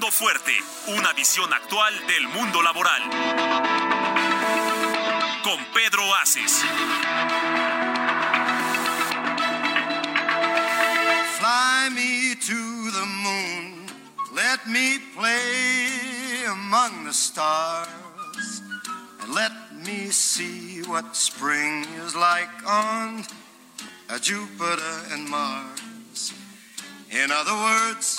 Fuerte, una visión actual del mundo laboral. Con Pedro Aces. Fly me to the moon. Let me play among the stars. And let me see what spring is like on uh, Jupiter and Mars. In other words,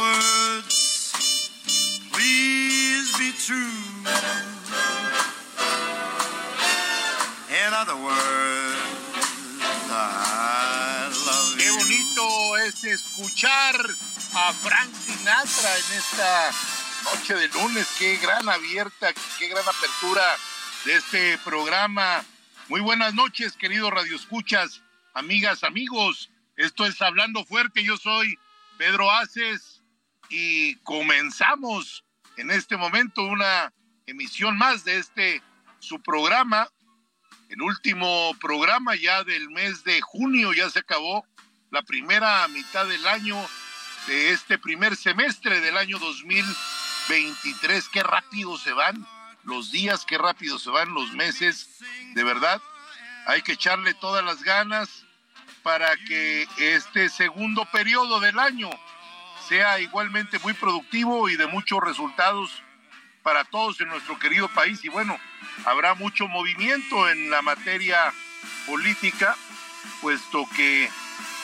Words, please be true. In other words, I love Qué bonito es escuchar a Frank Sinatra en esta noche de lunes. Qué gran abierta, qué gran apertura de este programa. Muy buenas noches, queridos radioescuchas, amigas, amigos. Esto es Hablando Fuerte. Yo soy Pedro Aces y comenzamos en este momento una emisión más de este su programa. El último programa ya del mes de junio ya se acabó la primera mitad del año de este primer semestre del año 2023. Qué rápido se van los días, qué rápido se van los meses. De verdad, hay que echarle todas las ganas para que este segundo periodo del año sea igualmente muy productivo y de muchos resultados para todos en nuestro querido país. Y bueno, habrá mucho movimiento en la materia política, puesto que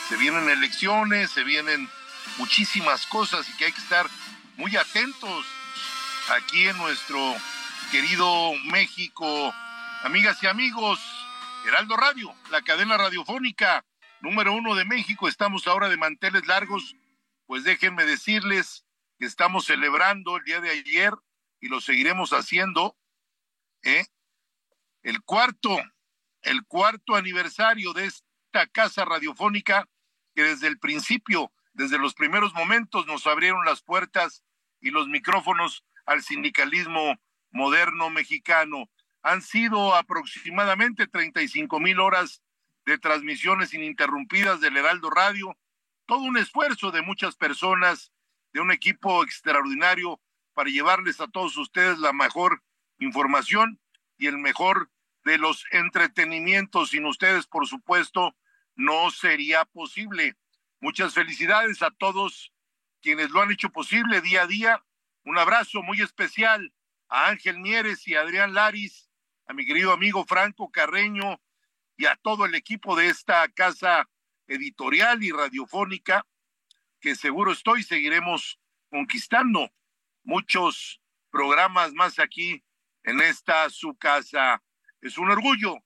se vienen elecciones, se vienen muchísimas cosas y que hay que estar muy atentos aquí en nuestro querido México. Amigas y amigos, Heraldo Radio, la cadena radiofónica número uno de México, estamos ahora de manteles largos, pues déjenme decirles que estamos celebrando el día de ayer y lo seguiremos haciendo, ¿eh? el cuarto, el cuarto aniversario de esta casa radiofónica que desde el principio, desde los primeros momentos nos abrieron las puertas y los micrófonos al sindicalismo moderno mexicano. Han sido aproximadamente 35 mil horas de transmisiones ininterrumpidas del Heraldo Radio, todo un esfuerzo de muchas personas, de un equipo extraordinario para llevarles a todos ustedes la mejor información y el mejor de los entretenimientos. Sin ustedes, por supuesto, no sería posible. Muchas felicidades a todos quienes lo han hecho posible día a día. Un abrazo muy especial a Ángel Mieres y a Adrián Laris, a mi querido amigo Franco Carreño y a todo el equipo de esta casa editorial y radiofónica que seguro estoy seguiremos conquistando muchos programas más aquí en esta su casa. Es un orgullo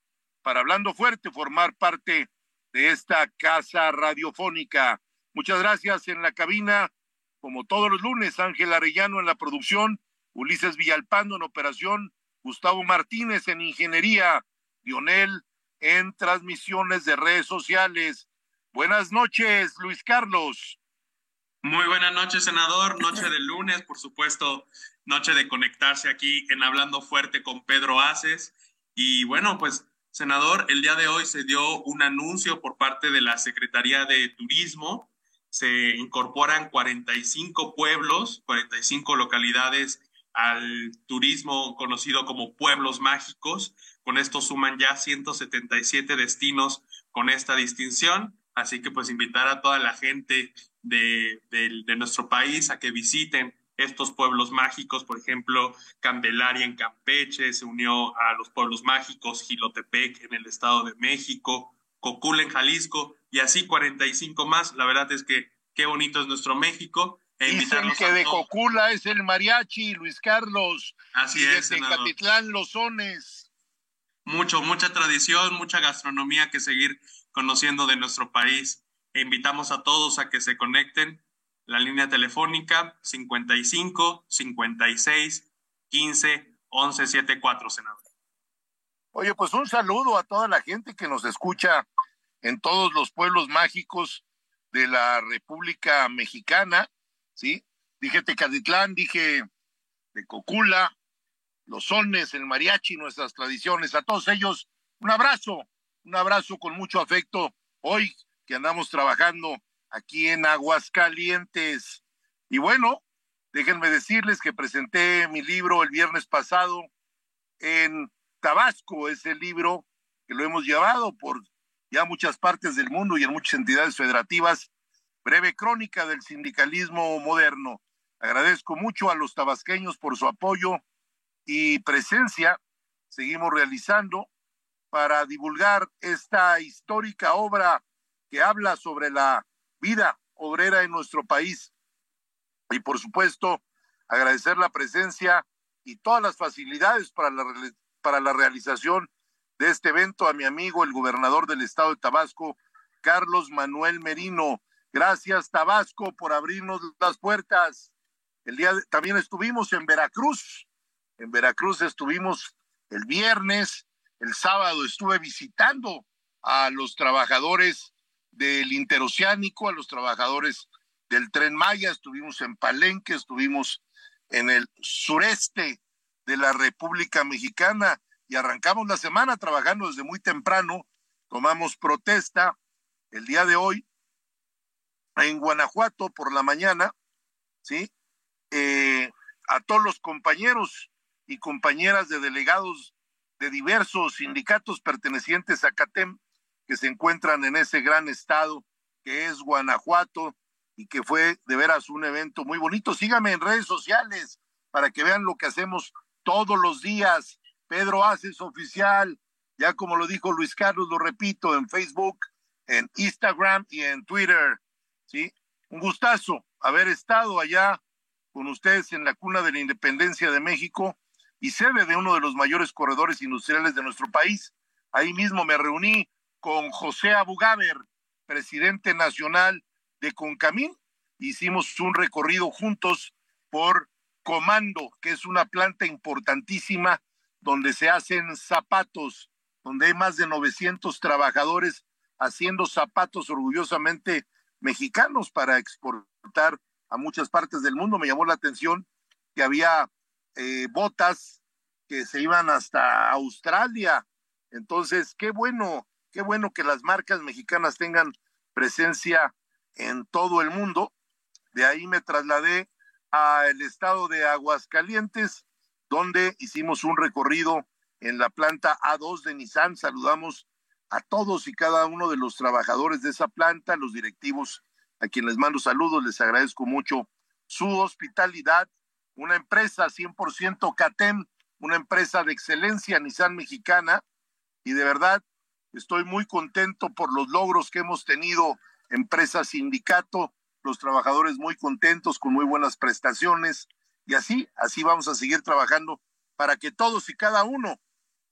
para Hablando Fuerte formar parte de esta casa radiofónica. Muchas gracias en la cabina, como todos los lunes, Ángel Arellano en la producción, Ulises Villalpando en operación, Gustavo Martínez en ingeniería, Lionel en transmisiones de redes sociales. Buenas noches, Luis Carlos. Muy buenas noches, senador. Noche de lunes, por supuesto, noche de conectarse aquí en Hablando Fuerte con Pedro Aces. Y bueno, pues, senador, el día de hoy se dio un anuncio por parte de la Secretaría de Turismo. Se incorporan 45 pueblos, 45 localidades al turismo conocido como pueblos mágicos. Con esto suman ya 177 destinos con esta distinción. Así que pues invitar a toda la gente de, de nuestro país a que visiten estos pueblos mágicos, por ejemplo, Candelaria en Campeche se unió a los pueblos mágicos, Gilotepec en el Estado de México, Cocula en Jalisco y así 45 más. La verdad es que qué bonito es nuestro México. E Dicen que de Cocula es el mariachi, Luis Carlos. Así es, de Catitlán, Los Sones. Mucho, mucha tradición, mucha gastronomía que seguir conociendo de nuestro país. E invitamos a todos a que se conecten la línea telefónica 55 56 15 11 74, senador. Oye, pues un saludo a toda la gente que nos escucha en todos los pueblos mágicos de la República Mexicana, ¿sí? Dije Tecatitlán, dije de Cocula, los sones, el mariachi, nuestras tradiciones, a todos ellos, un abrazo, un abrazo con mucho afecto hoy que andamos trabajando aquí en Aguascalientes. Y bueno, déjenme decirles que presenté mi libro el viernes pasado en Tabasco, ese libro que lo hemos llevado por ya muchas partes del mundo y en muchas entidades federativas. Breve crónica del sindicalismo moderno. Agradezco mucho a los tabasqueños por su apoyo y presencia. Seguimos realizando para divulgar esta histórica obra que habla sobre la vida obrera en nuestro país. Y por supuesto, agradecer la presencia y todas las facilidades para la, para la realización de este evento a mi amigo, el gobernador del estado de Tabasco, Carlos Manuel Merino. Gracias, Tabasco, por abrirnos las puertas. El día también estuvimos en Veracruz. En Veracruz estuvimos el viernes, el sábado estuve visitando a los trabajadores del interoceánico, a los trabajadores del tren Maya, estuvimos en Palenque, estuvimos en el sureste de la República Mexicana y arrancamos la semana trabajando desde muy temprano, tomamos protesta el día de hoy en Guanajuato por la mañana, ¿sí? Eh, a todos los compañeros y compañeras de delegados de diversos sindicatos pertenecientes a CATEM, que se encuentran en ese gran estado que es Guanajuato y que fue de veras un evento muy bonito. Síganme en redes sociales para que vean lo que hacemos todos los días. Pedro Haces Oficial, ya como lo dijo Luis Carlos, lo repito, en Facebook, en Instagram y en Twitter. ¿sí? Un gustazo haber estado allá con ustedes en la cuna de la independencia de México y sede de uno de los mayores corredores industriales de nuestro país. Ahí mismo me reuní con José Abugaber, presidente nacional de Concamín. Hicimos un recorrido juntos por Comando, que es una planta importantísima donde se hacen zapatos, donde hay más de 900 trabajadores haciendo zapatos orgullosamente mexicanos para exportar a muchas partes del mundo. Me llamó la atención que había eh, botas que se iban hasta Australia. Entonces, qué bueno Qué bueno que las marcas mexicanas tengan presencia en todo el mundo. De ahí me trasladé al estado de Aguascalientes, donde hicimos un recorrido en la planta A2 de Nissan. Saludamos a todos y cada uno de los trabajadores de esa planta, los directivos a quienes les mando saludos, les agradezco mucho su hospitalidad. Una empresa 100% CATEM, una empresa de excelencia Nissan mexicana, y de verdad Estoy muy contento por los logros que hemos tenido empresa, sindicato, los trabajadores muy contentos con muy buenas prestaciones y así, así vamos a seguir trabajando para que todos y cada uno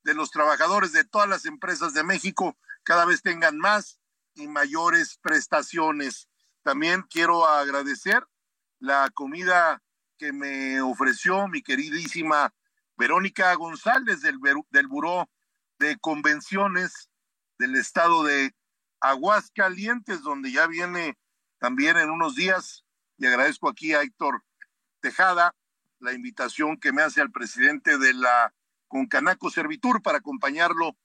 de los trabajadores de todas las empresas de México cada vez tengan más y mayores prestaciones. También quiero agradecer la comida que me ofreció mi queridísima Verónica González del, del Buró de Convenciones del estado de Aguascalientes, donde ya viene también en unos días. Y agradezco aquí a Héctor Tejada la invitación que me hace al presidente de la Concanaco Servitur para acompañarlo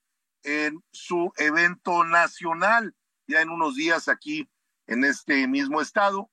en su evento nacional, ya en unos días aquí en este mismo estado.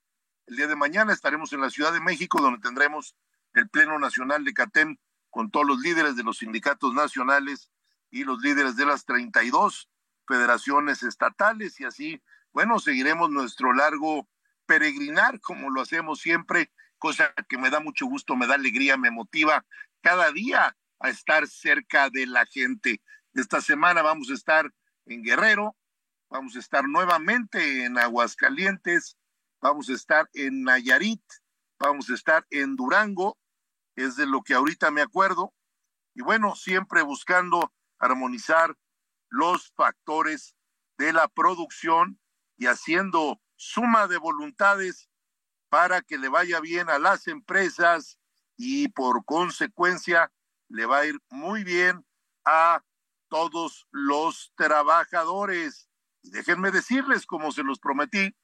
El día de mañana estaremos en la Ciudad de México, donde tendremos el Pleno Nacional de CATEM con todos los líderes de los sindicatos nacionales y los líderes de las 32 federaciones estatales y así, bueno, seguiremos nuestro largo peregrinar como lo hacemos siempre, cosa que me da mucho gusto, me da alegría, me motiva cada día a estar cerca de la gente. Esta semana vamos a estar en Guerrero, vamos a estar nuevamente en Aguascalientes, vamos a estar en Nayarit, vamos a estar en Durango, es de lo que ahorita me acuerdo, y bueno, siempre buscando armonizar los factores de la producción y haciendo suma de voluntades para que le vaya bien a las empresas y por consecuencia le va a ir muy bien a todos los trabajadores. Y déjenme decirles, como se los prometí,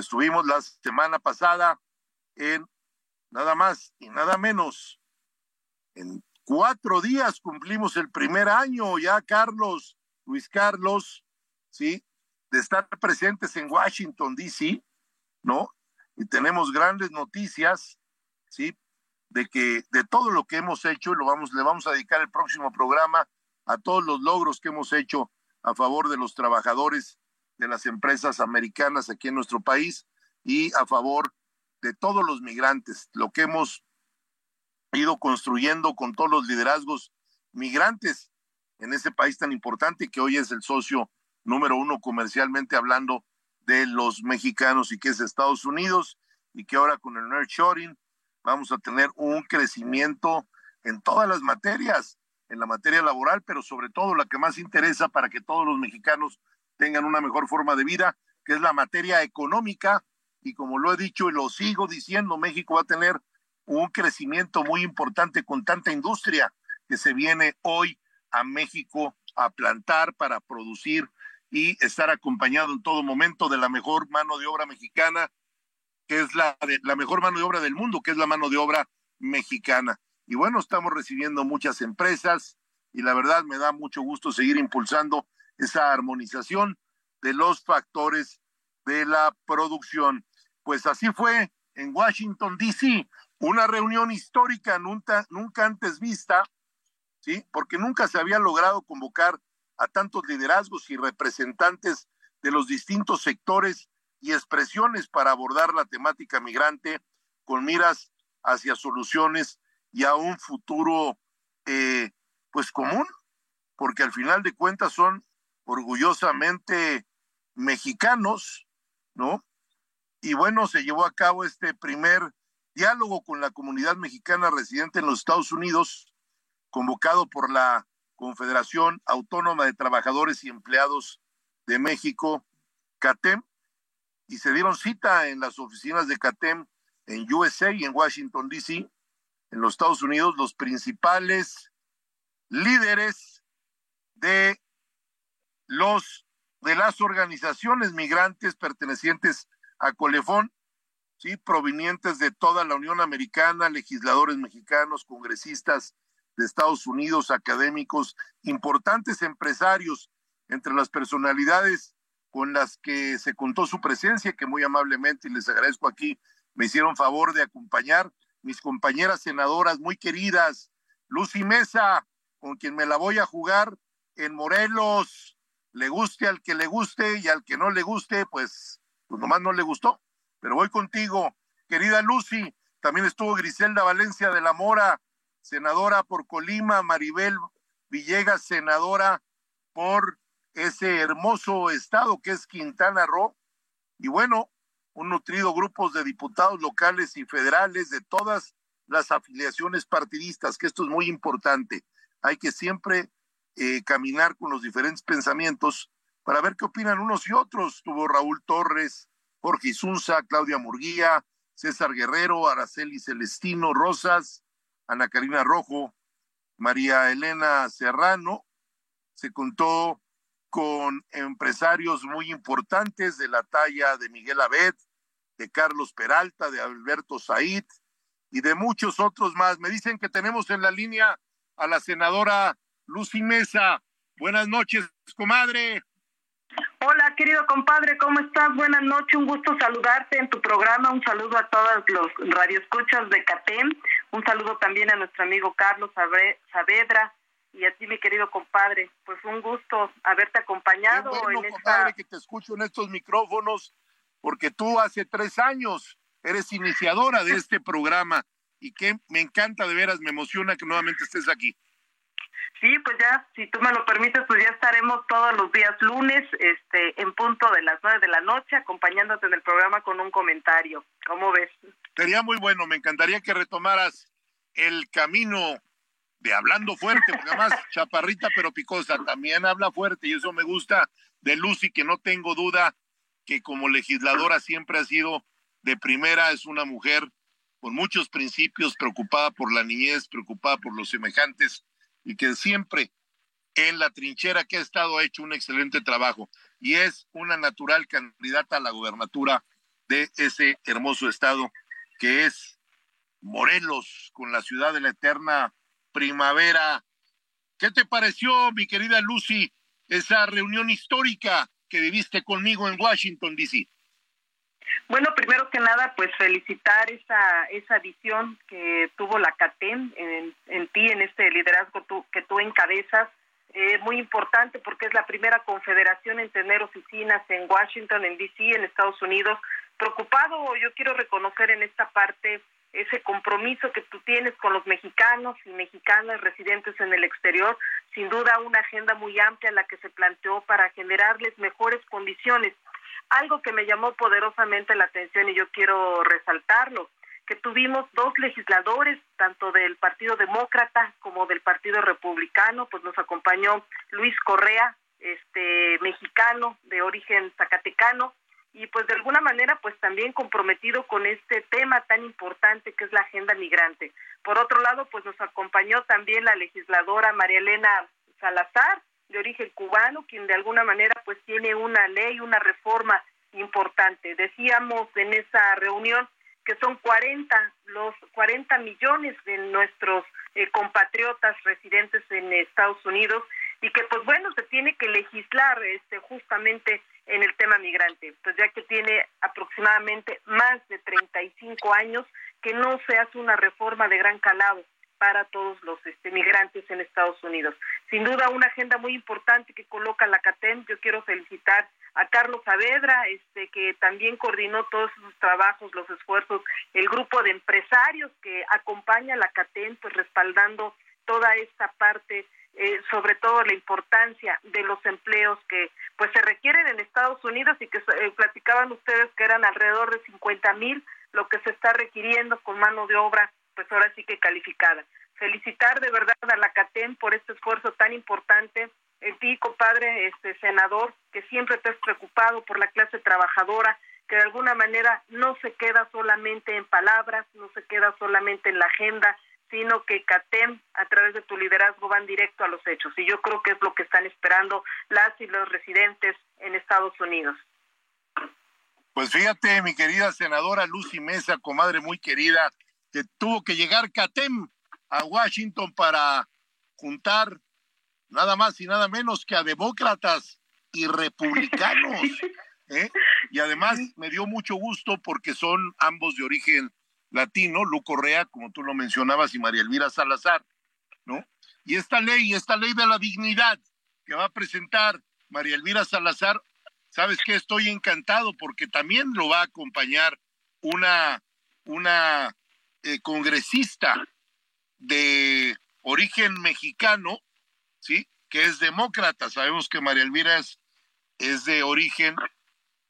estuvimos la semana pasada en nada más y nada menos. En cuatro días cumplimos el primer año ya, Carlos, Luis Carlos, ¿sí? De estar presentes en Washington, D.C., ¿no? Y tenemos grandes noticias, ¿sí? De que de todo lo que hemos hecho, lo vamos, le vamos a dedicar el próximo programa a todos los logros que hemos hecho a favor de los trabajadores de las empresas americanas aquí en nuestro país y a favor de todos los migrantes, lo que hemos ido construyendo con todos los liderazgos migrantes en ese país tan importante que hoy es el socio número uno comercialmente hablando de los mexicanos y que es Estados Unidos y que ahora con el nurturing vamos a tener un crecimiento en todas las materias, en la materia laboral, pero sobre todo la que más interesa para que todos los mexicanos tengan una mejor forma de vida, que es la materia económica. Y como lo he dicho y lo sigo diciendo, México va a tener un crecimiento muy importante con tanta industria que se viene hoy a México a plantar para producir y estar acompañado en todo momento de la mejor mano de obra mexicana, que es la, de, la mejor mano de obra del mundo, que es la mano de obra mexicana. Y bueno, estamos recibiendo muchas empresas y la verdad me da mucho gusto seguir impulsando esa armonización de los factores de la producción. Pues así fue en Washington, D.C., una reunión histórica nunca, nunca antes vista, ¿sí? Porque nunca se había logrado convocar a tantos liderazgos y representantes de los distintos sectores y expresiones para abordar la temática migrante con miras hacia soluciones y a un futuro eh, pues común, porque al final de cuentas son orgullosamente mexicanos, ¿no? Y bueno, se llevó a cabo este primer diálogo con la comunidad mexicana residente en los Estados Unidos, convocado por la Confederación Autónoma de Trabajadores y Empleados de México, CATEM, y se dieron cita en las oficinas de CATEM en USA y en Washington, D.C., en los Estados Unidos, los principales líderes de los de las organizaciones migrantes pertenecientes a Colefón, sí, provenientes de toda la Unión Americana, legisladores mexicanos, congresistas, de Estados Unidos, académicos, importantes empresarios, entre las personalidades con las que se contó su presencia, que muy amablemente, y les agradezco aquí, me hicieron favor de acompañar mis compañeras senadoras muy queridas, Lucy Mesa, con quien me la voy a jugar en Morelos, le guste al que le guste y al que no le guste, pues, pues nomás no le gustó, pero voy contigo, querida Lucy, también estuvo Griselda Valencia de la Mora, senadora por Colima, Maribel Villegas, senadora por ese hermoso estado que es Quintana Roo, y bueno, un nutrido grupo de diputados locales y federales de todas las afiliaciones partidistas, que esto es muy importante. Hay que siempre eh, caminar con los diferentes pensamientos para ver qué opinan unos y otros. Tuvo Raúl Torres, Jorge Isunza, Claudia Murguía, César Guerrero, Araceli Celestino Rosas, Ana Karina Rojo, María Elena Serrano. Se contó con empresarios muy importantes de la talla de Miguel Abed, de Carlos Peralta, de Alberto Said y de muchos otros más. Me dicen que tenemos en la línea a la senadora Lucy Mesa. Buenas noches, comadre. Hola, querido compadre, ¿cómo estás? Buenas noches, un gusto saludarte en tu programa. Un saludo a todos los radioescuchas de CATEM. Un saludo también a nuestro amigo Carlos Saavedra y a ti, mi querido compadre. Pues un gusto haberte acompañado Qué bueno, en compadre, esta... que te escucho en estos micrófonos, porque tú hace tres años eres iniciadora de este programa y que me encanta de veras, me emociona que nuevamente estés aquí. Sí, pues ya, si tú me lo permites, pues ya estaremos todos los días lunes, este, en punto de las nueve de la noche, acompañándote en el programa con un comentario. ¿Cómo ves? Sería muy bueno, me encantaría que retomaras el camino de hablando fuerte, porque además chaparrita pero picosa, también habla fuerte y eso me gusta de Lucy, que no tengo duda que como legisladora siempre ha sido de primera, es una mujer con muchos principios, preocupada por la niñez, preocupada por los semejantes y que siempre en la trinchera que ha estado ha hecho un excelente trabajo y es una natural candidata a la gobernatura de ese hermoso estado que es Morelos, con la ciudad de la eterna primavera. ¿Qué te pareció, mi querida Lucy, esa reunión histórica que viviste conmigo en Washington, D.C.? Bueno, primero que nada, pues felicitar esa esa visión que tuvo la CATEM en, en en este liderazgo tú, que tú encabezas. Eh, muy importante porque es la primera confederación en tener oficinas en Washington, en D.C., en Estados Unidos. Preocupado, yo quiero reconocer en esta parte ese compromiso que tú tienes con los mexicanos y mexicanas residentes en el exterior, sin duda una agenda muy amplia la que se planteó para generarles mejores condiciones. Algo que me llamó poderosamente la atención y yo quiero resaltarlo, que tuvimos dos legisladores, tanto del Partido Demócrata como del Partido Republicano, pues nos acompañó Luis Correa, este mexicano de origen zacatecano, y pues de alguna manera pues también comprometido con este tema tan importante que es la agenda migrante. Por otro lado, pues nos acompañó también la legisladora María Elena Salazar, de origen cubano, quien de alguna manera pues tiene una ley, una reforma importante. Decíamos en esa reunión que son 40 los 40 millones de nuestros eh, compatriotas residentes en Estados Unidos y que pues bueno se tiene que legislar este justamente en el tema migrante pues ya que tiene aproximadamente más de 35 años que no se hace una reforma de gran calado para todos los este, migrantes en Estados Unidos. Sin duda una agenda muy importante que coloca la CATEM. Yo quiero felicitar a Carlos Saavedra, este, que también coordinó todos sus trabajos, los esfuerzos, el grupo de empresarios que acompaña a la CATEM, pues respaldando toda esta parte eh, sobre todo la importancia de los empleos que pues se requieren en Estados Unidos y que eh, platicaban ustedes que eran alrededor de 50 mil lo que se está requiriendo con mano de obra pues ahora sí que calificada. Felicitar de verdad a la CATEM por este esfuerzo tan importante, en ti, compadre, este senador, que siempre te has preocupado por la clase trabajadora, que de alguna manera no se queda solamente en palabras, no se queda solamente en la agenda, sino que CATEM, a través de tu liderazgo, van directo a los hechos. Y yo creo que es lo que están esperando las y los residentes en Estados Unidos. Pues fíjate, mi querida senadora Lucy Mesa, comadre muy querida, que tuvo que llegar CATEM a Washington para juntar nada más y nada menos que a demócratas y republicanos. ¿eh? Y además me dio mucho gusto porque son ambos de origen latino, Lu Correa, como tú lo mencionabas, y María Elvira Salazar, ¿no? Y esta ley, esta ley de la dignidad que va a presentar María Elvira Salazar, sabes que estoy encantado porque también lo va a acompañar una, una eh, congresista de origen mexicano, ¿sí? Que es demócrata. Sabemos que María Elvira es, es de origen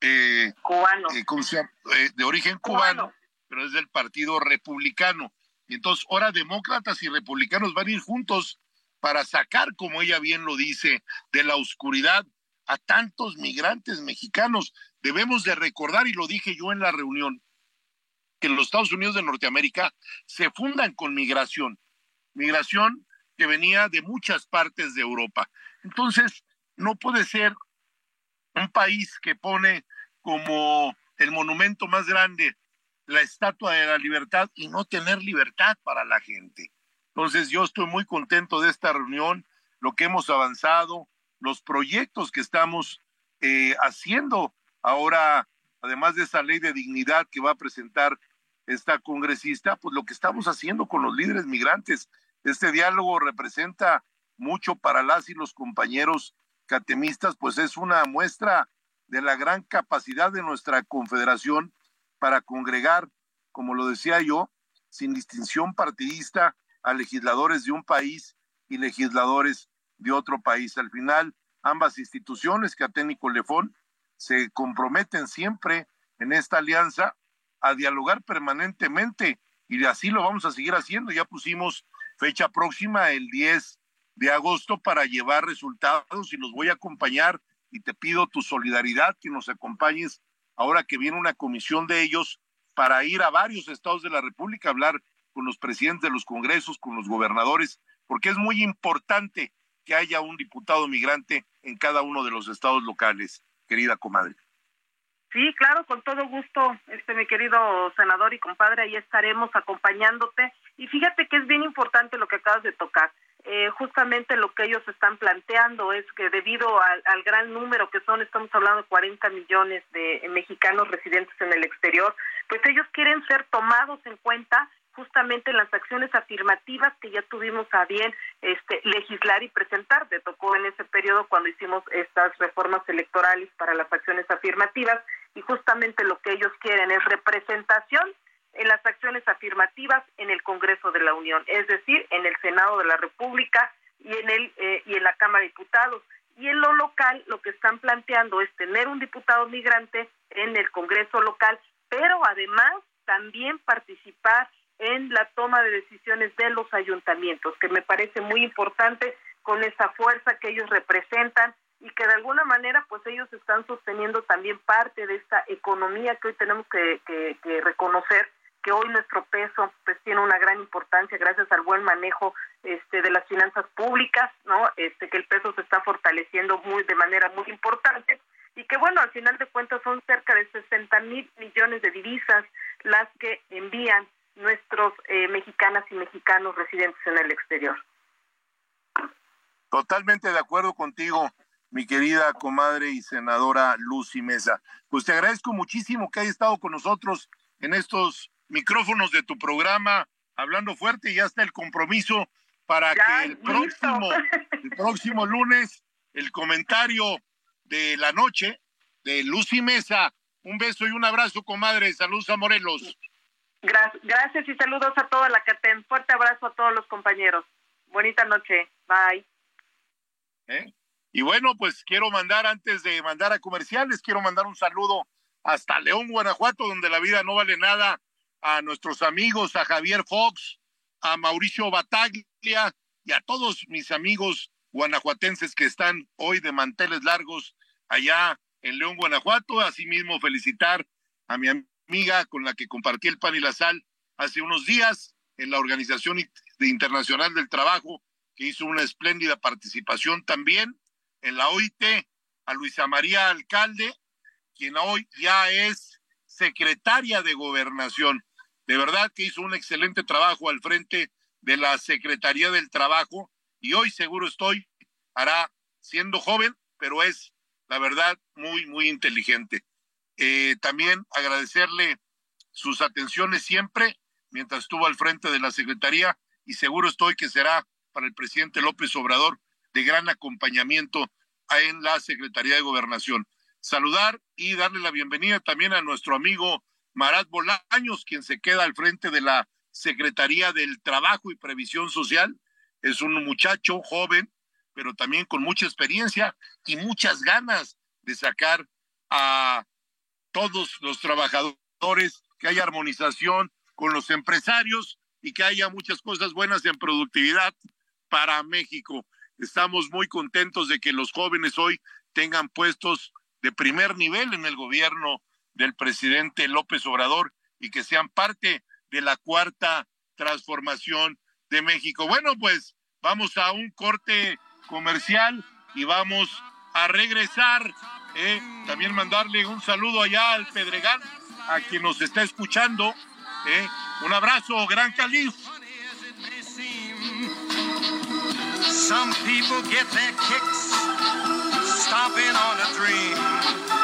eh, cubano. Eh, de origen cubano, pero es del Partido Republicano. Y entonces ahora demócratas y republicanos van a ir juntos para sacar, como ella bien lo dice, de la oscuridad a tantos migrantes mexicanos. Debemos de recordar, y lo dije yo en la reunión, que los Estados Unidos de Norteamérica se fundan con migración, migración que venía de muchas partes de Europa. Entonces, no puede ser un país que pone como el monumento más grande la Estatua de la Libertad y no tener libertad para la gente. Entonces, yo estoy muy contento de esta reunión, lo que hemos avanzado, los proyectos que estamos eh, haciendo ahora, además de esa ley de dignidad que va a presentar esta congresista, pues lo que estamos haciendo con los líderes migrantes. Este diálogo representa mucho para las y los compañeros catemistas, pues es una muestra de la gran capacidad de nuestra confederación para congregar, como lo decía yo, sin distinción partidista a legisladores de un país y legisladores de otro país. Al final, ambas instituciones, Catén y Colefón, se comprometen siempre en esta alianza a dialogar permanentemente y así lo vamos a seguir haciendo. Ya pusimos fecha próxima el 10 de agosto para llevar resultados y los voy a acompañar y te pido tu solidaridad que nos acompañes ahora que viene una comisión de ellos para ir a varios estados de la República a hablar con los presidentes de los congresos, con los gobernadores, porque es muy importante que haya un diputado migrante en cada uno de los estados locales, querida comadre. Sí, claro, con todo gusto, este mi querido senador y compadre, ahí estaremos acompañándote. Y fíjate que es bien importante lo que acabas de tocar. Eh, justamente lo que ellos están planteando es que debido al, gran número que son, estamos hablando de 40 millones de mexicanos residentes en el exterior, pues ellos quieren ser tomados en cuenta justamente en las acciones afirmativas que ya tuvimos a bien este, legislar y presentar. Te tocó en ese periodo cuando hicimos estas reformas electorales para las acciones afirmativas y justamente lo que ellos quieren es representación en las acciones afirmativas en el Congreso de la Unión, es decir, en el Senado de la República y en el eh, y en la Cámara de Diputados. Y en lo local lo que están planteando es tener un diputado migrante en el Congreso local, pero además también participar en la toma de decisiones de los ayuntamientos, que me parece muy importante con esa fuerza que ellos representan y que de alguna manera pues ellos están sosteniendo también parte de esta economía que hoy tenemos que, que, reconocer que hoy nuestro peso pues tiene una gran importancia gracias al buen manejo este de las finanzas públicas no este que el peso se está fortaleciendo muy de manera muy importante y que bueno al final de cuentas son cerca de 60 mil millones de divisas las que envían nuestros eh, mexicanas y mexicanos residentes en el exterior. Totalmente de acuerdo contigo, mi querida comadre y senadora Lucy Mesa. Pues te agradezco muchísimo que hayas estado con nosotros en estos micrófonos de tu programa, hablando fuerte, y ya está el compromiso para que el próximo, el próximo lunes, el comentario de la noche de Lucy Mesa. Un beso y un abrazo, comadre. Saludos a Morelos. Gracias y saludos a toda la CATEM. Fuerte abrazo a todos los compañeros. Bonita noche. Bye. ¿Eh? Y bueno, pues quiero mandar, antes de mandar a comerciales, quiero mandar un saludo hasta León, Guanajuato, donde la vida no vale nada, a nuestros amigos, a Javier Fox, a Mauricio Bataglia y a todos mis amigos guanajuatenses que están hoy de manteles largos allá en León, Guanajuato. Asimismo, felicitar a mi amiga con la que compartí el pan y la sal hace unos días en la Organización Internacional del Trabajo, que hizo una espléndida participación también en la OIT, a Luisa María Alcalde, quien hoy ya es secretaria de gobernación. De verdad que hizo un excelente trabajo al frente de la Secretaría del Trabajo y hoy seguro estoy, hará siendo joven, pero es, la verdad, muy, muy inteligente. Eh, también agradecerle sus atenciones siempre mientras estuvo al frente de la Secretaría y seguro estoy que será para el presidente López Obrador de gran acompañamiento en la Secretaría de Gobernación. Saludar y darle la bienvenida también a nuestro amigo Marat Bolaños, quien se queda al frente de la Secretaría del Trabajo y Previsión Social. Es un muchacho joven, pero también con mucha experiencia y muchas ganas de sacar a todos los trabajadores, que haya armonización con los empresarios y que haya muchas cosas buenas en productividad para México. Estamos muy contentos de que los jóvenes hoy tengan puestos de primer nivel en el gobierno del presidente López Obrador y que sean parte de la cuarta transformación de México. Bueno, pues vamos a un corte comercial y vamos a regresar eh, también mandarle un saludo allá al Pedregal, a quien nos está escuchando. Eh. Un abrazo, gran caliz. Some people get their kicks stopping on a dream.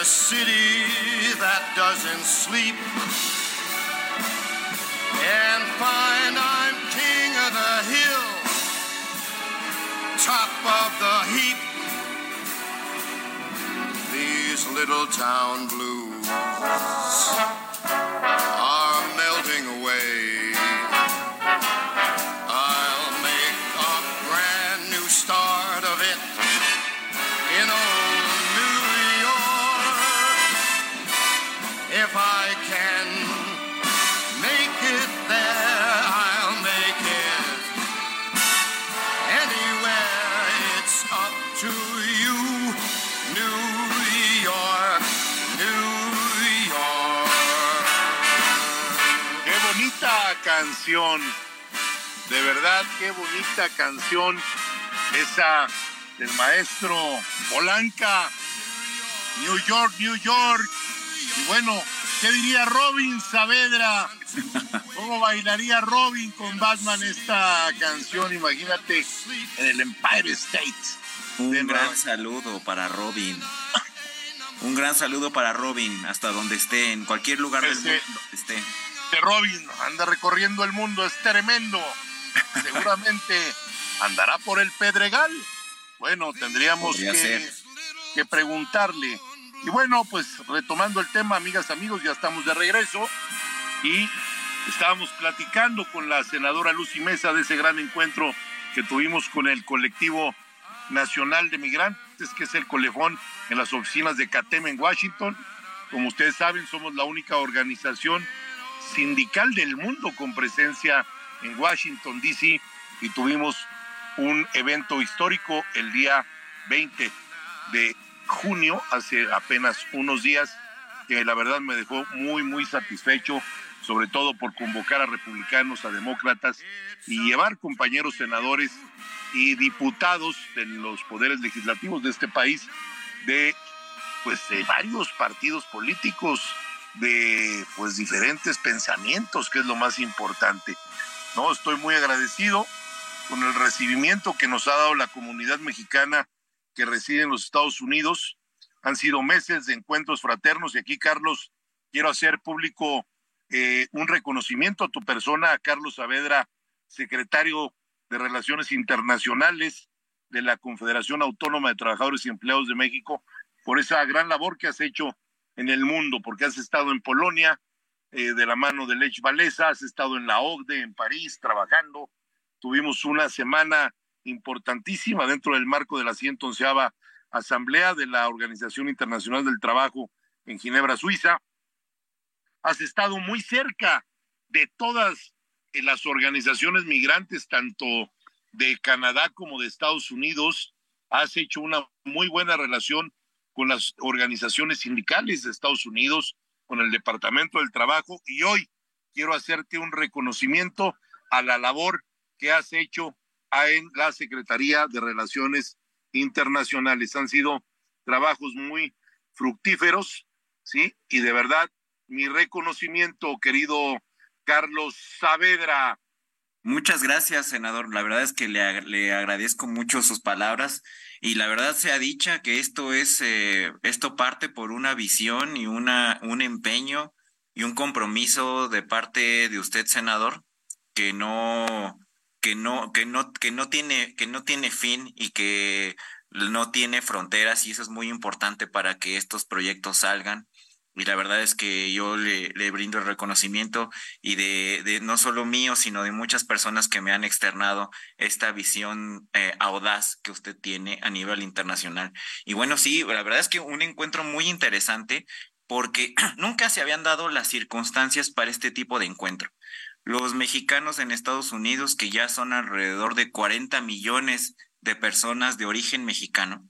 A city that doesn't sleep and find I'm king of the hill, top of the heap. These little town blues canción. De verdad, qué bonita canción. Esa del maestro Polanca. New York, New York. Y bueno, ¿qué diría Robin Saavedra? ¿Cómo bailaría Robin con Batman esta canción? Imagínate en el Empire State. Un De gran saludo para Robin. Un gran saludo para Robin, hasta donde esté, en cualquier lugar del mundo donde esté. De Robin anda recorriendo el mundo, es tremendo. Seguramente andará por el Pedregal. Bueno, tendríamos que, que preguntarle. Y bueno, pues retomando el tema, amigas, amigos, ya estamos de regreso y estábamos platicando con la senadora Lucy Mesa de ese gran encuentro que tuvimos con el colectivo nacional de migrantes, que es el colefón en las oficinas de CATEM en Washington. Como ustedes saben, somos la única organización sindical del mundo con presencia en Washington, D.C. y tuvimos un evento histórico el día 20 de junio, hace apenas unos días, que la verdad me dejó muy, muy satisfecho, sobre todo por convocar a republicanos, a demócratas y llevar compañeros senadores y diputados de los poderes legislativos de este país de pues de varios partidos políticos de pues diferentes pensamientos, que es lo más importante. No, estoy muy agradecido con el recibimiento que nos ha dado la comunidad mexicana que reside en los Estados Unidos. Han sido meses de encuentros fraternos y aquí, Carlos, quiero hacer público eh, un reconocimiento a tu persona, a Carlos Saavedra, secretario de Relaciones Internacionales de la Confederación Autónoma de Trabajadores y Empleados de México, por esa gran labor que has hecho en el mundo, porque has estado en Polonia eh, de la mano de Lech Walesa, has estado en la OCDE, en París, trabajando. Tuvimos una semana importantísima dentro del marco de la 111 Asamblea de la Organización Internacional del Trabajo en Ginebra, Suiza. Has estado muy cerca de todas eh, las organizaciones migrantes, tanto de Canadá como de Estados Unidos. Has hecho una muy buena relación con las organizaciones sindicales de Estados Unidos, con el Departamento del Trabajo y hoy quiero hacerte un reconocimiento a la labor que has hecho en la Secretaría de Relaciones Internacionales. Han sido trabajos muy fructíferos, ¿sí? Y de verdad, mi reconocimiento, querido Carlos Saavedra. Muchas gracias, senador. La verdad es que le, le agradezco mucho sus palabras y la verdad sea dicha que esto es, eh, esto parte por una visión y una, un empeño y un compromiso de parte de usted, senador, que no que no que no que no tiene que no tiene fin y que no tiene fronteras y eso es muy importante para que estos proyectos salgan y la verdad es que yo le, brindo el reconocimiento y de, no solo mío, sino de muchas personas que me han externado esta visión eh, audaz que usted tiene a nivel internacional. Y bueno, sí, la verdad es que un encuentro muy interesante porque nunca se habían dado las circunstancias para este tipo de encuentro. Los mexicanos en Estados Unidos, que ya son alrededor de 40 millones de personas de origen mexicano,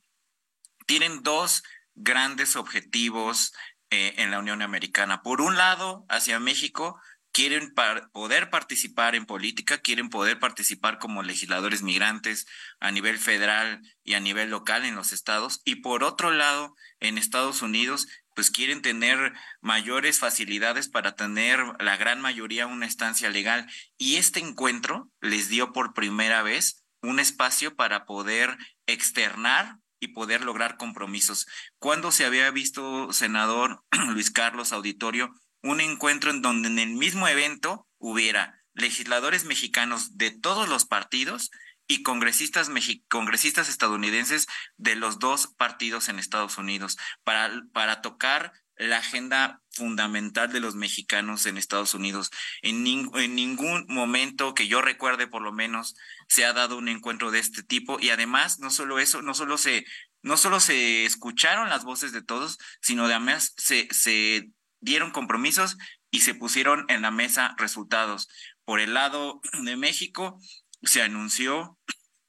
tienen dos grandes objetivos eh, en la Unión Americana. Por un lado, hacia México, quieren poder participar en política, quieren poder participar como legisladores migrantes a nivel federal y a nivel local en los estados. Y por otro lado, en Estados Unidos, pues quieren tener mayores facilidades para tener la gran mayoría una estancia legal. Y este encuentro les dio por primera vez un espacio para poder externar y poder lograr compromisos. ¿Cuándo se había visto, senador Luis Carlos Auditorio, un encuentro en donde en el mismo evento hubiera legisladores mexicanos de todos los partidos y congresistas, congresistas estadounidenses de los dos partidos en Estados Unidos para, para tocar la agenda fundamental de los mexicanos en Estados Unidos. En, ningún momento que yo recuerde, por lo menos, se ha dado un encuentro de este tipo. Y además, no solo eso, no solo se, no solo se escucharon las voces de todos, sino además se, se dieron compromisos y se pusieron en la mesa resultados. Por el lado de México, se anunció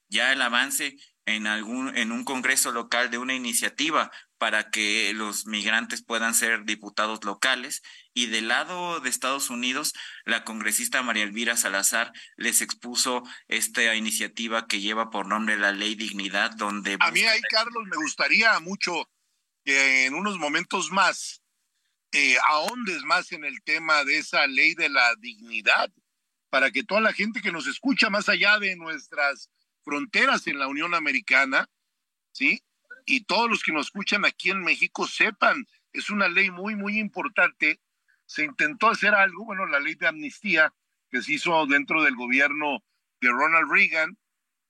ya el avance en algún en un congreso local de una iniciativa para que los migrantes puedan ser diputados locales. Y del lado de Estados Unidos, la congresista María Elvira Salazar les expuso esta iniciativa que lleva por nombre la Ley Dignidad, donde... A mí ahí, Carlos, me gustaría mucho que en unos momentos más eh, ahondes más en el tema de esa ley de la dignidad, para que toda la gente que nos escucha más allá de nuestras fronteras en la Unión Americana, ¿sí? Y todos los que nos escuchan aquí en México sepan, es una ley muy, muy importante. Se intentó hacer algo, bueno, la ley de amnistía que se hizo dentro del gobierno de Ronald Reagan,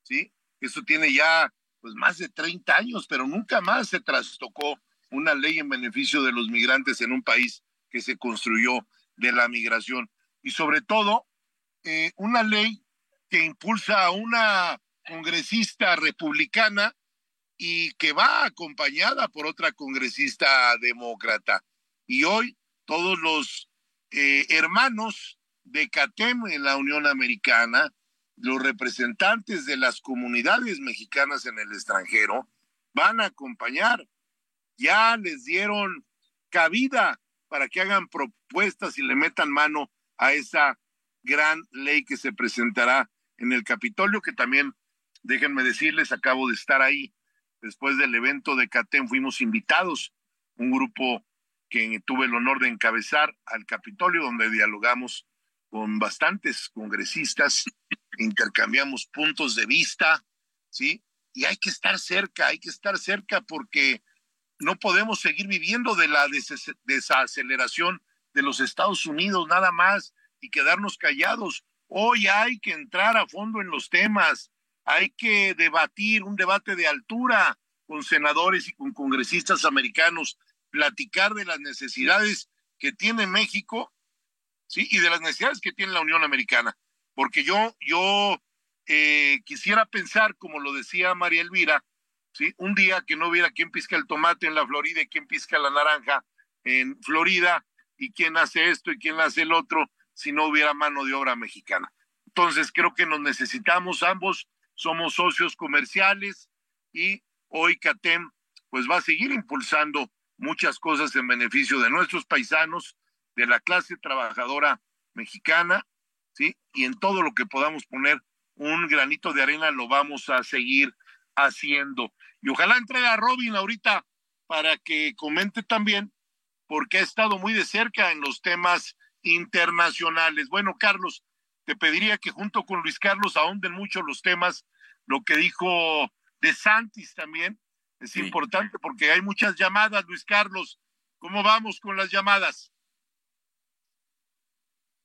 ¿sí? Eso tiene ya pues más de 30 años, pero nunca más se trastocó una ley en beneficio de los migrantes en un país que se construyó de la migración. Y sobre todo, eh, una ley que impulsa a una congresista republicana y que va acompañada por otra congresista demócrata. Y hoy todos los eh, hermanos de CATEM en la Unión Americana, los representantes de las comunidades mexicanas en el extranjero, van a acompañar. Ya les dieron cabida para que hagan propuestas y le metan mano a esa gran ley que se presentará en el Capitolio, que también, déjenme decirles, acabo de estar ahí después del evento de CATEM fuimos invitados, un grupo que tuve el honor de encabezar al Capitolio, donde dialogamos con bastantes congresistas, intercambiamos puntos de vista, ¿sí? Y hay que estar cerca, hay que estar cerca porque no podemos seguir viviendo de la desaceleración de los Estados Unidos nada más y quedarnos callados. Hoy hay que entrar a fondo en los temas, hay que debatir un debate de altura con senadores y con congresistas americanos, platicar de las necesidades que tiene México. Y de las necesidades que tiene la Unión Americana. Porque yo, yo eh, quisiera pensar, como lo decía María Elvira, ¿sí? Un día que no hubiera quién pisca el tomate en la Florida y quién pisca la naranja en Florida y quién hace esto y quién hace el otro si no hubiera mano de obra mexicana. Entonces creo que nos necesitamos ambos somos socios comerciales y hoy CATEM pues va a seguir impulsando muchas cosas en beneficio de nuestros paisanos, de la clase trabajadora mexicana, ¿sí? Y en todo lo que podamos poner un granito de arena lo vamos a seguir haciendo. Y ojalá entregue a Robin ahorita para que comente también, porque ha estado muy de cerca en los temas internacionales. Bueno, Carlos, te pediría que junto con Luis Carlos ahonden mucho los temas, lo que dijo de Santis también, es importante porque hay muchas llamadas, Luis Carlos. ¿Cómo vamos con las llamadas?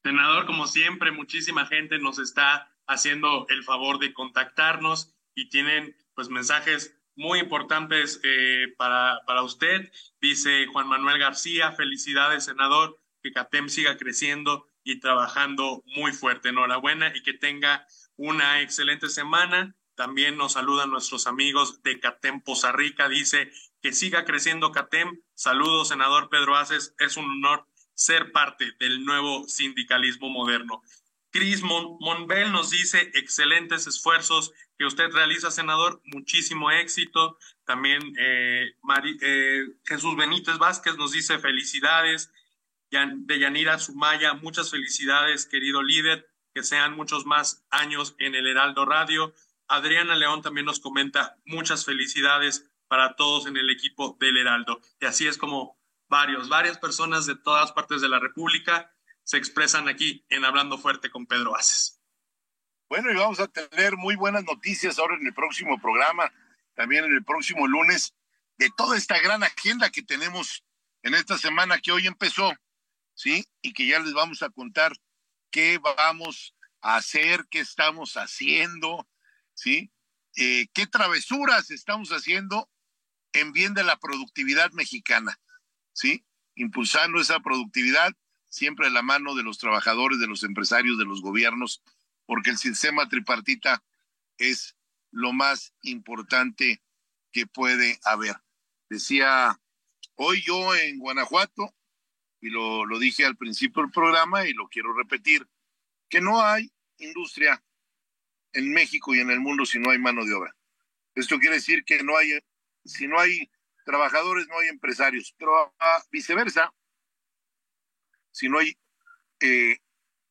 Senador, como siempre, muchísima gente nos está haciendo el favor de contactarnos y tienen pues mensajes muy importantes eh, para, para usted. Dice Juan Manuel García, felicidades, senador, que CATEM siga creciendo y trabajando muy fuerte. Enhorabuena y que tenga una excelente semana. También nos saludan nuestros amigos de CATEM Poza Rica. Dice que siga creciendo CATEM. Saludos, senador Pedro Aces. Es un honor ser parte del nuevo sindicalismo moderno. Cris Monbel nos dice excelentes esfuerzos que usted realiza, senador, muchísimo éxito. También eh, eh, Jesús Benítez Vázquez nos dice felicidades. De Yanira Sumaya, muchas felicidades, querido líder, que sean muchos más años en el Heraldo Radio. Adriana León también nos comenta muchas felicidades para todos en el equipo del Heraldo. Y así es como varios, varias personas de todas partes de la República se expresan aquí en Hablando Fuerte con Pedro Aces. Bueno, y vamos a tener muy buenas noticias ahora en el próximo programa, también en el próximo lunes, de toda esta gran agenda que tenemos en esta semana que hoy empezó, ¿sí? Y que ya les vamos a contar qué vamos a hacer, qué estamos haciendo, ¿sí? Eh, qué travesuras estamos haciendo en bien de la productividad mexicana, ¿sí? Impulsando esa productividad siempre a la mano de los trabajadores, de los empresarios, de los gobiernos, porque el sistema tripartita es lo más importante que puede haber. Decía hoy yo en Guanajuato, y lo, lo dije al principio del programa y lo quiero repetir, que no hay industria en México y en el mundo si no hay mano de obra. Esto quiere decir que no hay, si no hay trabajadores, no hay empresarios, pero viceversa, si no hay eh,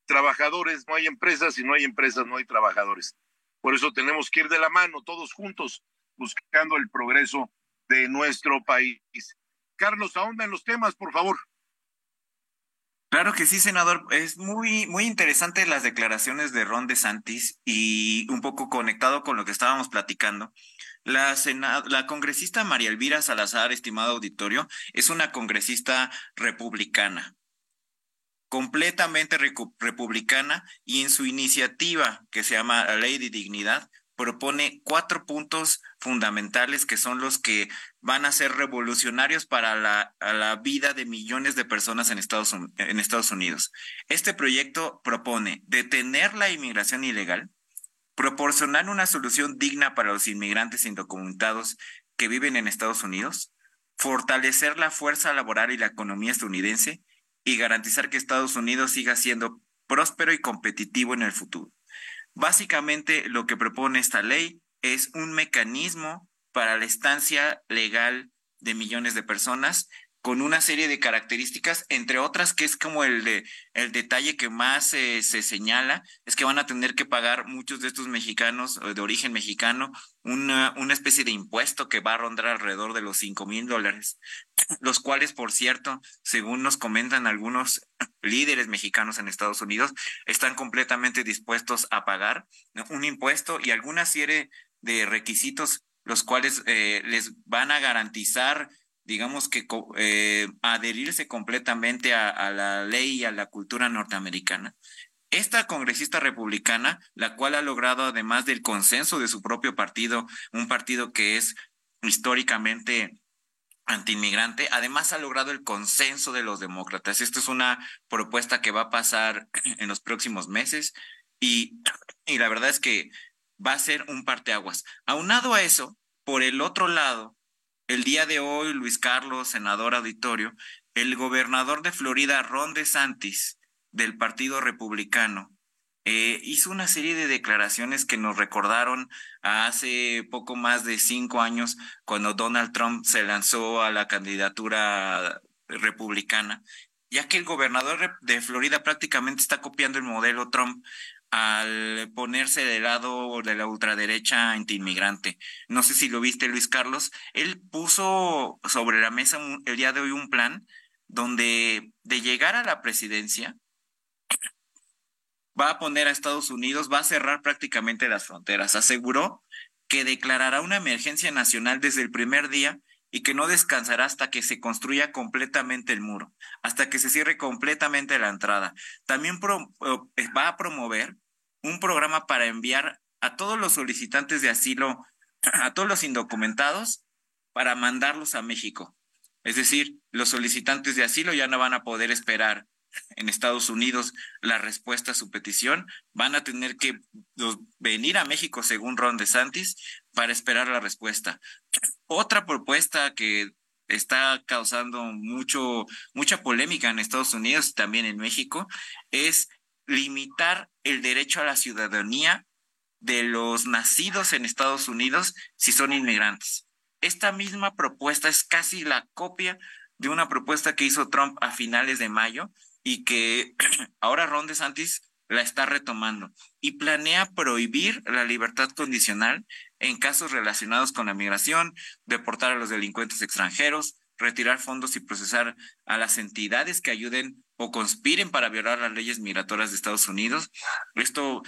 trabajadores, no hay empresas, si no hay empresas, no hay trabajadores. Por eso tenemos que ir de la mano todos juntos buscando el progreso de nuestro país. Carlos, ahonda en los temas, por favor. Claro que sí, senador. Es muy, muy interesante las declaraciones de Ron DeSantis y un poco conectado con lo que estábamos platicando. La, la congresista María Elvira Salazar, estimado auditorio, es una congresista republicana completamente republicana y en su iniciativa que se llama la Ley de Dignidad propone cuatro puntos fundamentales que son los que van a ser revolucionarios para la, vida de millones de personas en Estados Unidos. Este proyecto propone detener la inmigración ilegal, proporcionar una solución digna para los inmigrantes indocumentados que viven en Estados Unidos, fortalecer la fuerza laboral y la economía estadounidense y garantizar que Estados Unidos siga siendo próspero y competitivo en el futuro. Básicamente lo que propone esta ley es un mecanismo para la estancia legal de millones de personas con una serie de características, entre otras que es como el, el detalle que más se señala, es que van a tener que pagar muchos de estos mexicanos de origen mexicano una, una especie de impuesto que va a rondar alrededor de los cinco mil dólares, los cuales, por cierto, según nos comentan algunos líderes mexicanos en Estados Unidos, están completamente dispuestos a pagar un impuesto y alguna serie de requisitos los cuales eh, les van a garantizar digamos que eh, adherirse completamente a, la ley y a la cultura norteamericana. Esta congresista republicana, la cual ha logrado, además del consenso de su propio partido, un partido que es históricamente antiinmigrante, además ha logrado el consenso de los demócratas. Esta es una propuesta que va a pasar en los próximos meses y, y la verdad es que va a ser un parteaguas. Aunado a eso, por el otro lado, el día de hoy, Luis Carlos, senador auditorio, el gobernador de Florida, Ron DeSantis, del Partido Republicano, eh, hizo una serie de declaraciones que nos recordaron a hace poco más de cinco años cuando Donald Trump se lanzó a la candidatura republicana, ya que el gobernador de Florida prácticamente está copiando el modelo Trump al ponerse del lado de la ultraderecha antiinmigrante. No sé si lo viste, Luis Carlos. Él puso sobre la mesa el día de hoy un plan donde de llegar a la presidencia va a poner a Estados Unidos, va a cerrar prácticamente las fronteras. Aseguró que declarará una emergencia nacional desde el primer día y que no descansará hasta que se construya completamente el muro, hasta que se cierre completamente la entrada. También eh, va a promover un programa para enviar a todos los solicitantes de asilo, a todos los indocumentados, para mandarlos a México. Es decir, los solicitantes de asilo ya no van a poder esperar en Estados Unidos la respuesta a su petición, van a tener que venir a México, según Ron DeSantis, para esperar la respuesta. Otra propuesta que está causando mucho, mucha polémica en Estados Unidos y también en México es limitar el derecho a la ciudadanía de los nacidos en Estados Unidos si son inmigrantes. Esta misma propuesta es casi la copia de una propuesta que hizo Trump a finales de mayo y que ahora Ron DeSantis la está retomando y planea prohibir la libertad condicional en casos relacionados con la migración, deportar a los delincuentes extranjeros, retirar fondos y procesar a las entidades que ayuden o conspiren para violar las leyes migratorias de Estados Unidos. Esto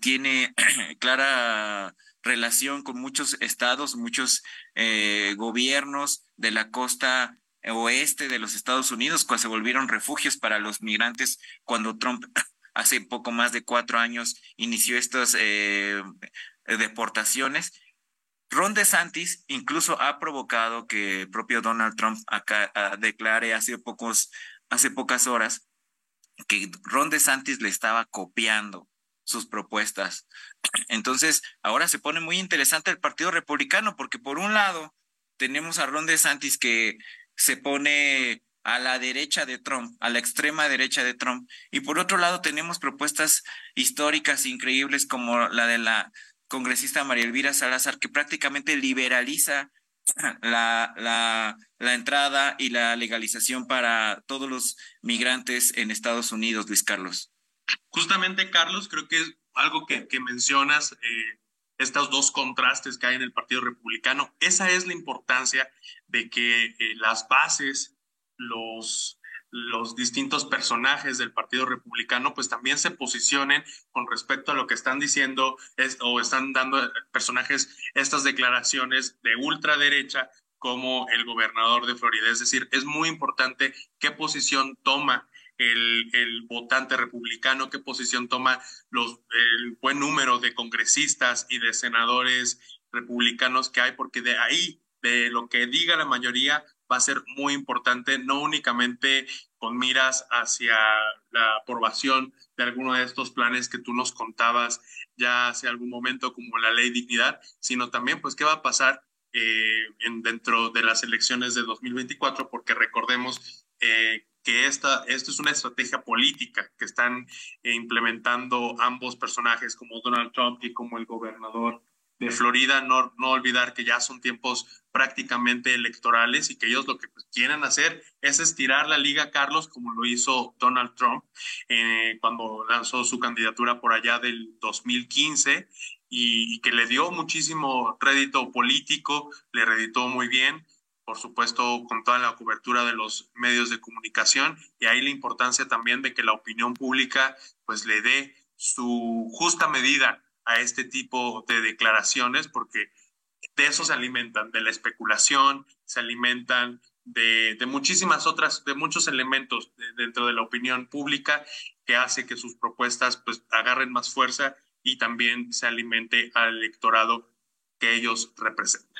tiene clara relación con muchos estados, muchos eh, gobiernos de la costa oeste de los Estados Unidos, que se volvieron refugios para los migrantes cuando Trump hace poco más de cuatro años inició estas eh, deportaciones. Ron DeSantis incluso ha provocado que propio Donald Trump acá, ah, declare hace pocos, hace pocas horas que Ron DeSantis le estaba copiando sus propuestas. Entonces, ahora se pone muy interesante el Partido Republicano, porque por un lado tenemos a Ron DeSantis que se pone a la derecha de Trump, a la extrema derecha de Trump, y por otro lado tenemos propuestas históricas increíbles como la de la congresista María Elvira Salazar, que prácticamente liberaliza la, la, la, entrada y la legalización para todos los migrantes en Estados Unidos, Luis Carlos. Justamente, Carlos, creo que es algo que, que mencionas, eh, estos dos contrastes que hay en el Partido Republicano, esa es la importancia de que eh, las bases, los, los distintos personajes del Partido Republicano, pues también se posicionen con respecto a lo que están diciendo o están dando eh, personajes estas declaraciones de ultraderecha como el gobernador de Florida. Es decir, es muy importante qué posición toma el, el, votante republicano, qué posición toma los, el buen número de congresistas y de senadores republicanos que hay, porque de ahí de lo que diga la mayoría va a ser muy importante, no únicamente con miras hacia la aprobación de alguno de estos planes que tú nos contabas ya hace algún momento, como la ley dignidad, sino también, pues, qué va a pasar eh, en, dentro de las elecciones de 2024, porque recordemos eh, que esta, esto es una estrategia política que están eh, implementando ambos personajes, como Donald Trump y como el gobernador de Florida, no, no olvidar que ya son tiempos prácticamente electorales y que ellos lo que pues, quieren hacer es estirar la liga, Carlos, como lo hizo Donald Trump eh, cuando lanzó su candidatura por allá del 2015 y, que le dio muchísimo rédito político, le reditó muy bien, por supuesto, con toda la cobertura de los medios de comunicación y ahí la importancia también de que la opinión pública pues le dé su justa medida a este tipo de declaraciones porque de eso se alimentan, de la especulación, se alimentan de, de muchísimas otras, de muchos elementos dentro de la opinión pública que hace que sus propuestas pues agarren más fuerza y también se alimente al electorado que ellos representan.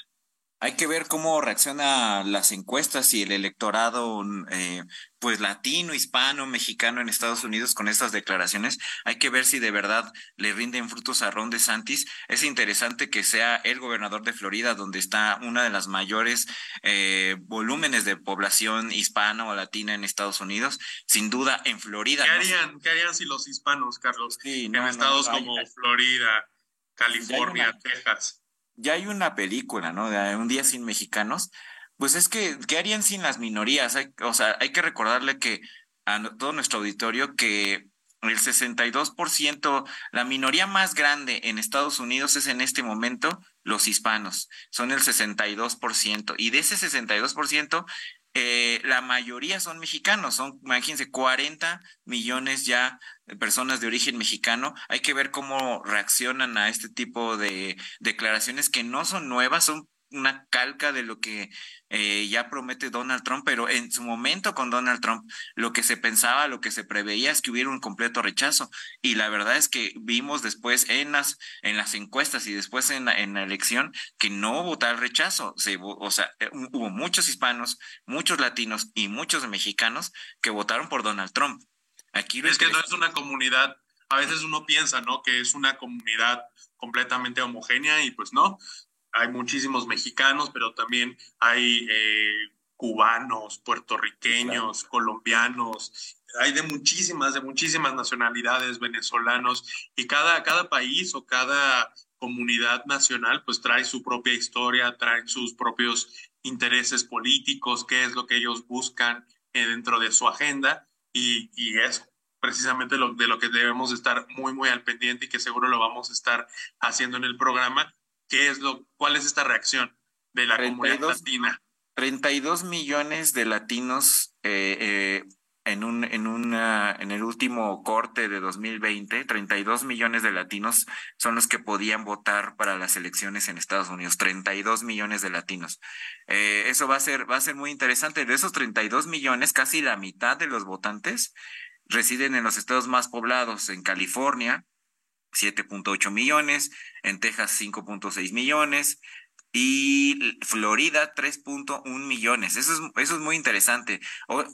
Hay que ver cómo reacciona las encuestas y el electorado, eh, pues latino, hispano, mexicano en Estados Unidos con estas declaraciones. Hay que ver si de verdad le rinden frutos a Ron DeSantis. Es interesante que sea el gobernador de Florida, donde está una de las mayores eh, volúmenes de población hispana o latina en Estados Unidos. Sin duda, en Florida. ¿Qué harían, ¿qué harían si los hispanos, Carlos, en estados como Florida, California, Texas? Ya hay una película, ¿no? De Un día sin mexicanos. Pues es que, ¿qué harían sin las minorías? o sea, hay que recordarle que a todo nuestro auditorio que el 62%, la minoría más grande en Estados Unidos es en este momento los hispanos, son el 62%. Y de ese 62%, eh, la mayoría son mexicanos, son, imagínense, 40 millones ya de personas de origen mexicano. Hay que ver cómo reaccionan a este tipo de declaraciones que no son nuevas, son una calca de lo que eh, ya promete Donald Trump, pero en su momento con Donald Trump lo que se pensaba, lo que se preveía es que hubiera un completo rechazo y la verdad es que vimos después en las en las encuestas y después en la, en la elección que no hubo tal rechazo, se, o sea, eh, hubo muchos hispanos, muchos latinos y muchos mexicanos que votaron por Donald Trump. Aquí es que no es una comunidad, a veces uno piensa, ¿no? Que es una comunidad completamente homogénea y pues no, hay muchísimos mexicanos, pero también hay eh, cubanos, puertorriqueños, colombianos, hay de muchísimas, de muchísimas nacionalidades, venezolanos, y cada, cada país o cada comunidad nacional pues trae su propia historia, trae sus propios intereses políticos, qué es lo que ellos buscan eh, dentro de su agenda, y, y es precisamente lo, de lo que debemos estar muy, muy al pendiente y que seguro lo vamos a estar haciendo en el programa, ¿Qué es lo, ¿Cuál es esta reacción de la comunidad latina? 32 millones de latinos eh, eh, en, un, en, una, en el último corte de 2020, 32 millones de latinos son los que podían votar para las elecciones en Estados Unidos, 32 millones de latinos. Eh, eso va a, ser, va a ser muy interesante. De esos 32 millones, casi la mitad de los votantes residen en los estados más poblados, en California, 7.8 millones, en Texas 5.6 millones y Florida 3.1 millones. Eso es, eso es muy interesante.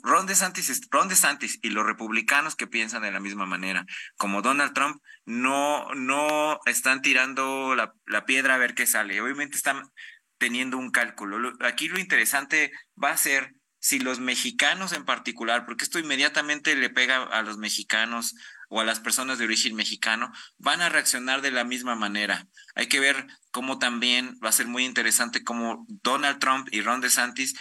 Ron DeSantis, Ron DeSantis y los republicanos que piensan de la misma manera, como Donald Trump, no, no están tirando la, la piedra a ver qué sale. Obviamente están teniendo un cálculo. Aquí lo interesante va a ser si los mexicanos en particular, porque esto inmediatamente le pega a los mexicanos, o a las personas de origen mexicano van a reaccionar de la misma manera. Hay que ver cómo también va a ser muy interesante cómo Donald Trump y Ron DeSantis,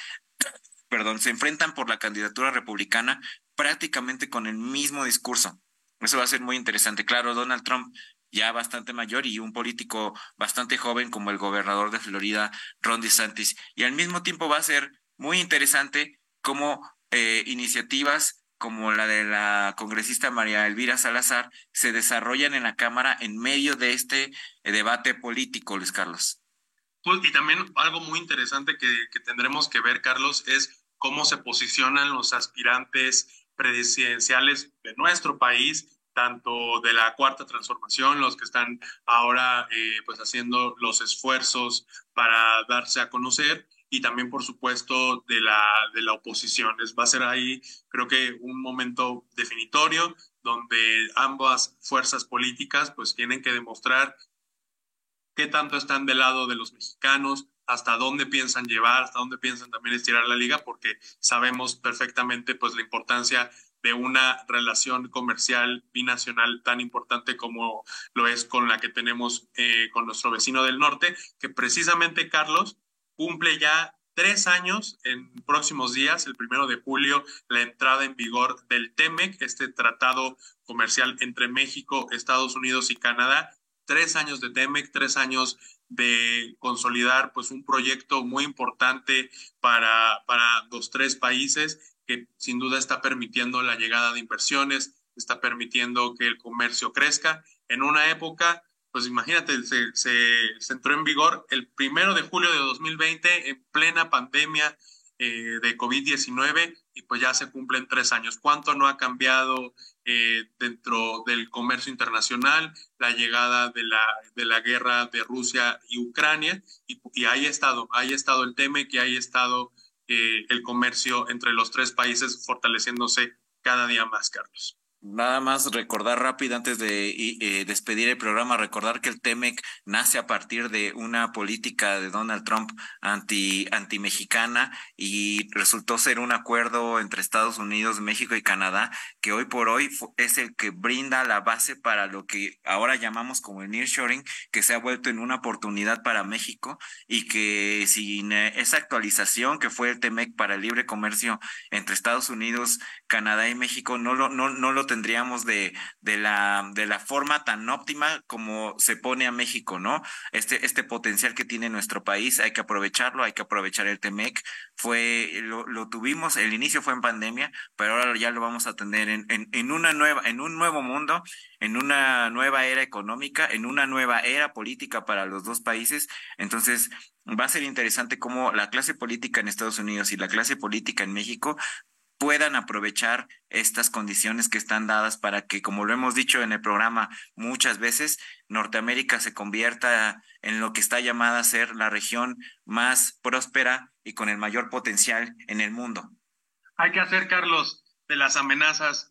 perdón, se enfrentan por la candidatura republicana prácticamente con el mismo discurso. Eso va a ser muy interesante. Claro, Donald Trump ya bastante mayor y un político bastante joven como el gobernador de Florida, Ron DeSantis. Y al mismo tiempo va a ser muy interesante cómo eh, iniciativas como la de la congresista María Elvira Salazar se desarrollan en la Cámara en medio de este eh, debate político, Luis Carlos. Pues, y también algo muy interesante que, tendremos que ver, Carlos, es cómo se posicionan los aspirantes presidenciales de nuestro país tanto de la cuarta transformación, los que están ahora eh, pues haciendo los esfuerzos para darse a conocer, y también, por supuesto, de la, de la oposición. Es, va a ser ahí, creo que, un momento definitorio donde ambas fuerzas políticas pues tienen que demostrar qué tanto están del lado de los mexicanos, hasta dónde piensan llevar, hasta dónde piensan también estirar la liga, porque sabemos perfectamente pues la importancia de una relación comercial binacional tan importante como lo es con la que tenemos eh, con nuestro vecino del norte, que precisamente, Carlos, cumple ya tres años en próximos días, el primero de julio, la entrada en vigor del TEMEC, este tratado comercial entre México, Estados Unidos y Canadá. Tres años de TEMEC, tres años de consolidar pues un proyecto muy importante para, para los tres países que sin duda está permitiendo la llegada de inversiones, está permitiendo que el comercio crezca en una época pues imagínate, se, entró en vigor el primero de julio de 2020 en plena pandemia eh, de COVID-19 y pues ya se cumplen tres años. ¿Cuánto no ha cambiado eh, dentro del comercio internacional, la llegada de la, de la guerra de Rusia y Ucrania? Y, y ahí ha estado, ahí ha estado el tema que ahí ha estado eh, el comercio entre los tres países fortaleciéndose cada día más, Carlos. Nada más recordar rápido antes de eh, despedir el programa, recordar que el TEMEC nace a partir de una política de Donald Trump anti, anti mexicana y resultó ser un acuerdo entre Estados Unidos, México y Canadá que hoy por hoy es el que brinda la base para lo que ahora llamamos como el nearshoring, que se ha vuelto en una oportunidad para México y que sin eh, esa actualización que fue el TEMEC para el libre comercio entre Estados Unidos, Canadá y México no lo, no, no lo tendríamos de, de, la, de la forma tan óptima como se pone a México, ¿no? Este, este potencial que tiene nuestro país, hay que aprovecharlo, hay que aprovechar el TEMEC. Fue, lo, lo tuvimos, el inicio fue en pandemia, pero ahora ya lo vamos a tener en, en, en una nueva, en un nuevo mundo, en una nueva era económica, en una nueva era política para los dos países. Entonces, va a ser interesante cómo la clase política en Estados Unidos y la clase política en México puedan aprovechar estas condiciones que están dadas para que, como lo hemos dicho en el programa muchas veces, Norteamérica se convierta en lo que está llamada a ser la región más próspera y con el mayor potencial en el mundo. Hay que hacer, Carlos, de las amenazas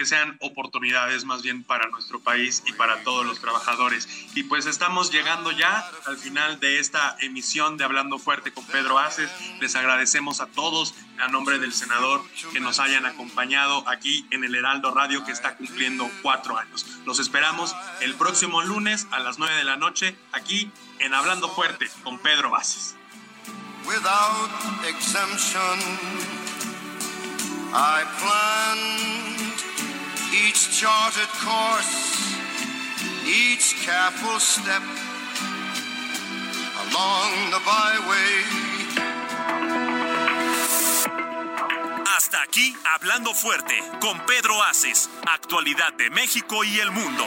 que sean oportunidades más bien para nuestro país y para todos los trabajadores. Y pues estamos llegando ya al final de esta emisión de Hablando Fuerte con Pedro Aces. Les agradecemos a todos, a nombre del senador, que nos hayan acompañado aquí en el Heraldo Radio que está cumpliendo cuatro años. Los esperamos el próximo lunes a las nueve de la noche aquí en Hablando Fuerte con Pedro Aces. Without exemption, I planned each charted course, each careful step along the byway. Hasta aquí, hablando fuerte, con Pedro Aces, actualidad de México y el mundo.